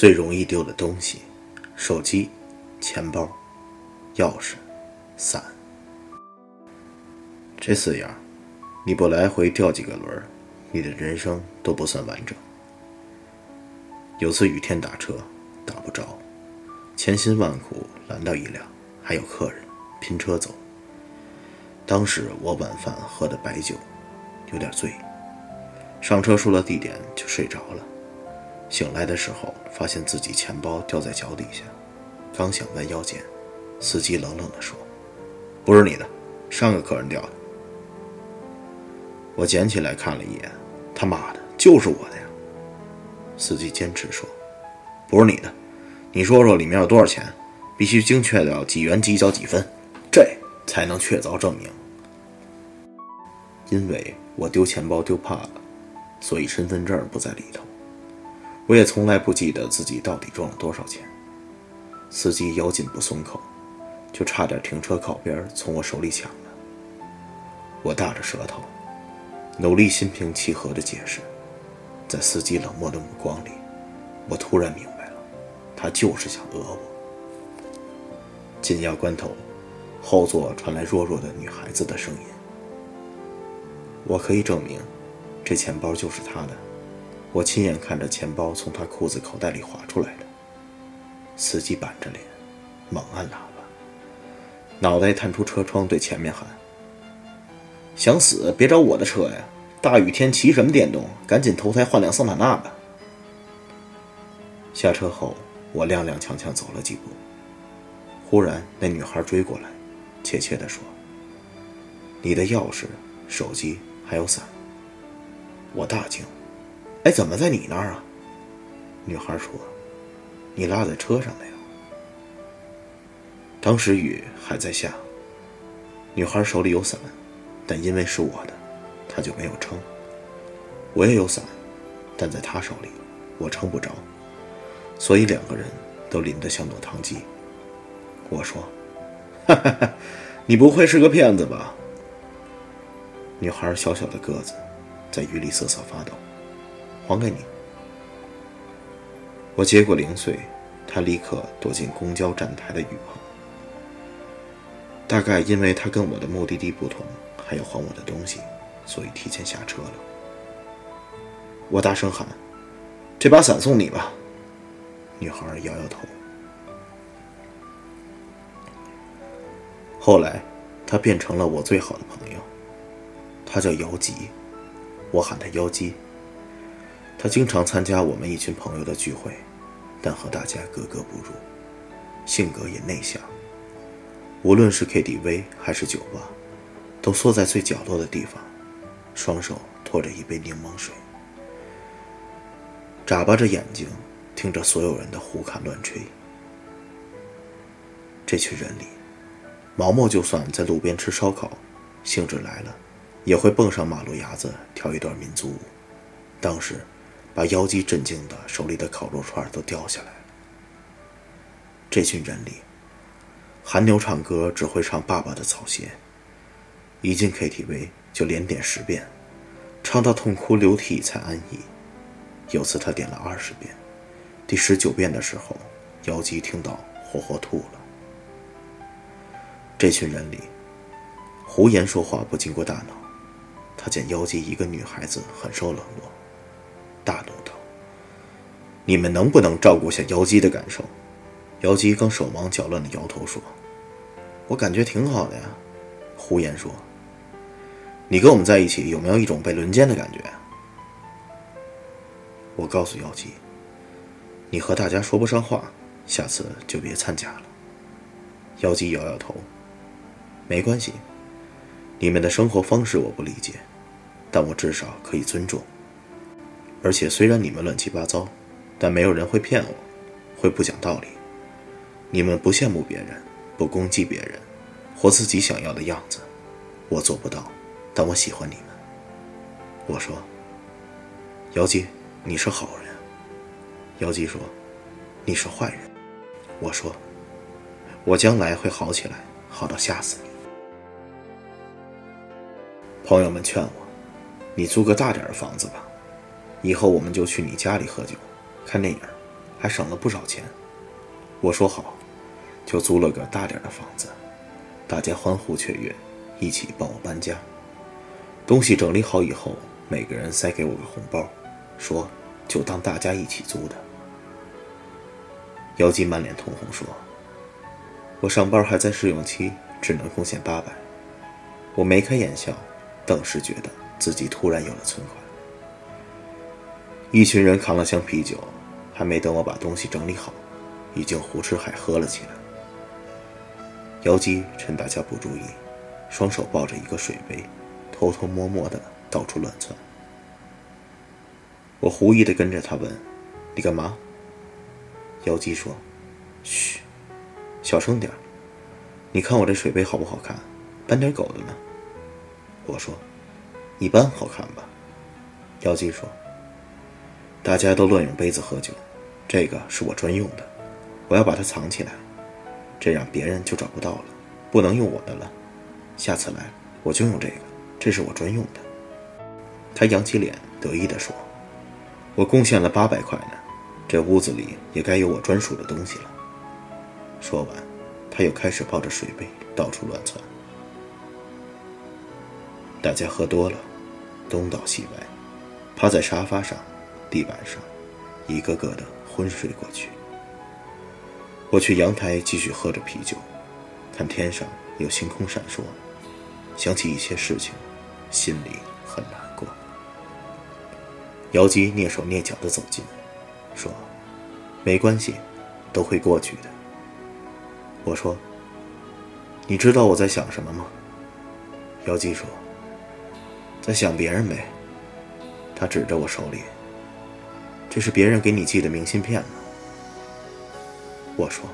最容易丢的东西：手机、钱包、钥匙、伞。这四样，你不来回掉几个轮儿，你的人生都不算完整。有次雨天打车打不着，千辛万苦拦到一辆，还有客人，拼车走。当时我晚饭喝的白酒，有点醉。上车说了地点就睡着了。醒来的时候，发现自己钱包掉在脚底下，刚想弯腰捡，司机冷冷地说：“不是你的，上个客人掉的。”我捡起来看了一眼，他妈的，就是我的呀！司机坚持说：“不是你的，你说说里面有多少钱？必须精确到几元几角几分，这才能确凿证明。”因为我丢钱包丢怕了，所以身份证不在里头。我也从来不记得自己到底赚了多少钱。司机咬紧不松口，就差点停车靠边从我手里抢了。我大着舌头，努力心平气和地解释。在司机冷漠的目光里，我突然明白了，他就是想讹我。紧要关头，后座传来弱弱的女孩子的声音：“我可以证明，这钱包就是他的。”我亲眼看着钱包从他裤子口袋里滑出来的。司机板着脸，猛按喇叭，脑袋探出车窗对前面喊：“想死别找我的车呀！大雨天骑什么电动？赶紧投胎换辆桑塔纳吧！”下车后，我踉踉跄跄走了几步，忽然那女孩追过来，怯怯地说：“你的钥匙、手机还有伞。”我大惊。哎，怎么在你那儿啊？女孩说：“你落在车上了呀。”当时雨还在下，女孩手里有伞，但因为是我的，她就没有撑。我也有伞，但在她手里，我撑不着，所以两个人都淋得像落汤鸡。我说：“哈哈哈，你不会是个骗子吧？”女孩小小的个子，在雨里瑟瑟发抖。还给你。我接过零碎，他立刻躲进公交站台的雨棚。大概因为他跟我的目的地不同，还要还我的东西，所以提前下车了。我大声喊：“这把伞送你吧。”女孩摇摇头。后来，他变成了我最好的朋友。他叫姚吉，我喊他妖姬。他经常参加我们一群朋友的聚会，但和大家格格不入，性格也内向。无论是 KTV 还是酒吧，都缩在最角落的地方，双手托着一杯柠檬水，眨巴着眼睛听着所有人的胡侃乱吹。这群人里，毛毛就算在路边吃烧烤，兴致来了，也会蹦上马路牙子跳一段民族舞。当时。把妖姬震惊的，手里的烤肉串都掉下来了。这群人里，韩牛唱歌只会唱《爸爸的草鞋》，一进 KTV 就连点十遍，唱到痛哭流涕才安逸。有次他点了二十遍，第十九遍的时候，妖姬听到活活吐了。这群人里，胡言说话不经过大脑，他见妖姬一个女孩子很受冷落。：“你们能不能照顾下妖姬的感受？”妖姬刚手忙脚乱的摇头说：“我感觉挺好的呀。”胡言说：“你跟我们在一起有没有一种被轮奸的感觉？”我告诉妖姬：“你和大家说不上话，下次就别参加了。”妖姬摇摇头：“没关系，你们的生活方式我不理解，但我至少可以尊重。”而且虽然你们乱七八糟，但没有人会骗我，会不讲道理。你们不羡慕别人，不攻击别人，活自己想要的样子，我做不到，但我喜欢你们。我说：“姚姬，你是好人。”姚姬说：“你是坏人。”我说：“我将来会好起来，好到吓死你。”朋友们劝我：“你租个大点的房子吧。”以后我们就去你家里喝酒、看电影，还省了不少钱。我说好，就租了个大点的房子，大家欢呼雀跃，一起帮我搬家。东西整理好以后，每个人塞给我个红包，说就当大家一起租的。姚姬满脸通红说：“我上班还在试用期，只能贡献八百。”我眉开眼笑，顿时觉得自己突然有了存款。一群人扛了箱啤酒，还没等我把东西整理好，已经胡吃海喝了起来。姚姬趁大家不注意，双手抱着一个水杯，偷偷摸摸的到处乱窜。我狐疑的跟着他问：“你干嘛？”姚姬说：“嘘，小声点你看我这水杯好不好看？斑点狗的呢。”我说：“一般好看吧。”姚姬说：“大家都乱用杯子喝酒，这个是我专用的，我要把它藏起来，这样别人就找不到了，不能用我的了。下次来我就用这个，这是我专用的。”他扬起脸得意地说：“我贡献了八百块呢，这屋子里也该有我专属的东西了。”说完，他又开始抱着水杯到处乱窜。大家喝多了，东倒西歪，趴在沙发上、地板上，一个个的昏睡过去。我去阳台继续喝着啤酒，看天上有星空闪烁，想起一些事情，心里很难过。姚姬蹑手蹑脚地走近，说：“没关系，都会过去的。”我说：“你知道我在想什么吗？”姚姬说。在想别人呗。他指着我手里，这是别人给你寄的明信片呢。我说，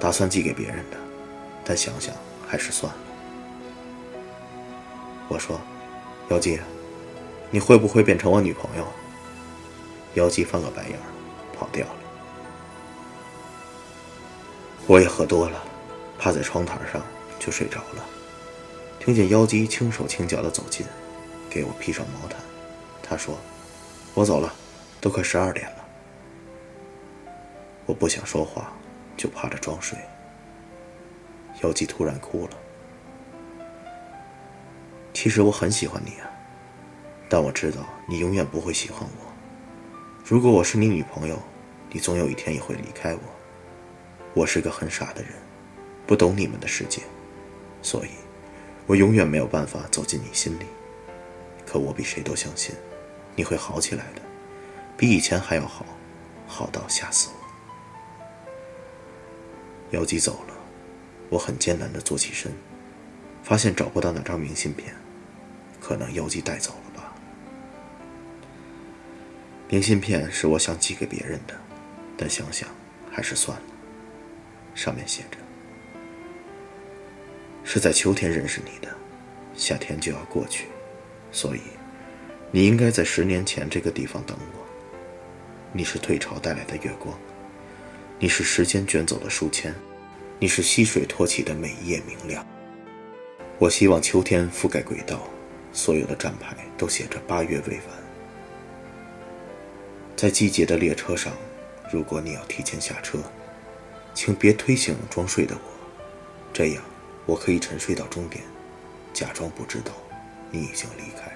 打算寄给别人的，但想想还是算了。我说，姚姬，你会不会变成我女朋友？姚姬翻个白眼，跑掉了。我也喝多了，趴在窗台上就睡着了。听见妖姬轻手轻脚的走近，给我披上毛毯。他说：“我走了，都快十二点了。”我不想说话，就趴着装睡。妖姬突然哭了。其实我很喜欢你啊，但我知道你永远不会喜欢我。如果我是你女朋友，你总有一天也会离开我。我是个很傻的人，不懂你们的世界，所以。我永远没有办法走进你心里，可我比谁都相信，你会好起来的，比以前还要好，好到吓死我。姚姬走了，我很艰难地坐起身，发现找不到那张明信片，可能姚姬带走了吧。明信片是我想寄给别人的，但想想还是算了。上面写着。是在秋天认识你的，夏天就要过去，所以你应该在十年前这个地方等我。你是退潮带来的月光，你是时间卷走的书签，你是溪水托起的每一页明亮。我希望秋天覆盖轨道，所有的站牌都写着八月未完。在季节的列车上，如果你要提前下车，请别推醒装睡的我，这样。我可以沉睡到终点，假装不知道你已经离开。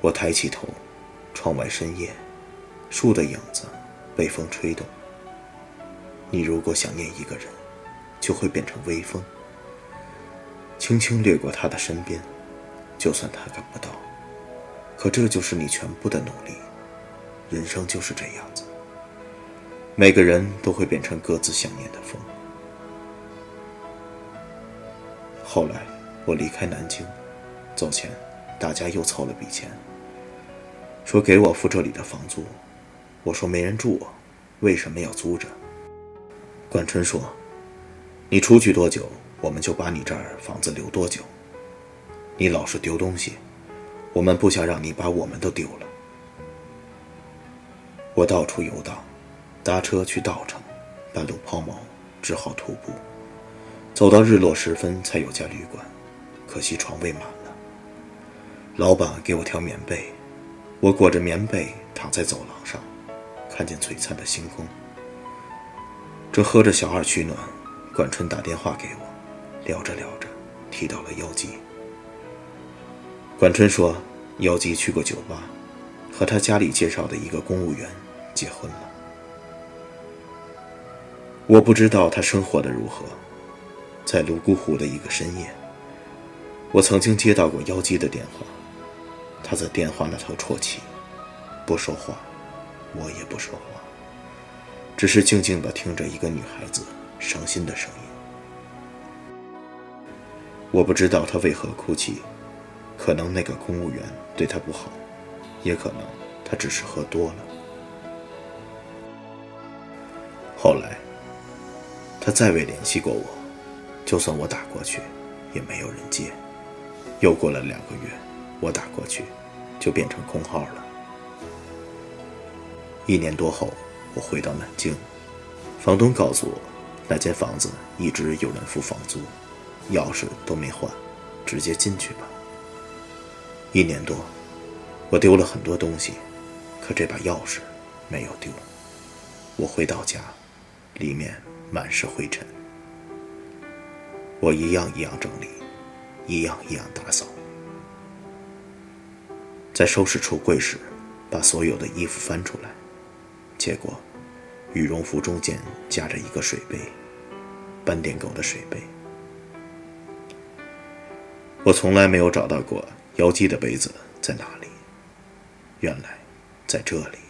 我抬起头，窗外深夜，树的影子被风吹动。你如果想念一个人，就会变成微风，轻轻掠过他的身边，就算他看不到。可这就是你全部的努力。人生就是这样子，每个人都会变成各自想念的风。后来，我离开南京，走前，大家又凑了笔钱，说给我付这里的房租。我说没人住，为什么要租着？管春说：“你出去多久，我们就把你这儿房子留多久。你老是丢东西，我们不想让你把我们都丢了。”我到处游荡，搭车去稻城，半路抛锚，只好徒步。走到日落时分，才有家旅馆，可惜床位满了。老板给我条棉被，我裹着棉被躺在走廊上，看见璀璨的星空。正喝着小二取暖，管春打电话给我，聊着聊着提到了妖姬。管春说，妖姬去过酒吧，和他家里介绍的一个公务员结婚了。我不知道他生活的如何，在泸沽湖的一个深夜，我曾经接到过妖姬的电话，他在电话那头啜泣，不说话，我也不说话，只是静静地听着一个女孩子伤心的声音。我不知道他为何哭泣，可能那个公务员对他不好，也可能他只是喝多了。后来。他再未联系过我，就算我打过去，也没有人接。又过了两个月，我打过去，就变成空号了。一年多后，我回到南京，房东告诉我，那间房子一直有人付房租，钥匙都没换，直接进去吧。一年多，我丢了很多东西，可这把钥匙没有丢。我回到家，里面。满是灰尘，我一样一样整理，一样一样打扫。在收拾橱柜时，把所有的衣服翻出来，结果羽绒服中间夹着一个水杯，斑点狗的水杯。我从来没有找到过妖姬的杯子在哪里，原来在这里。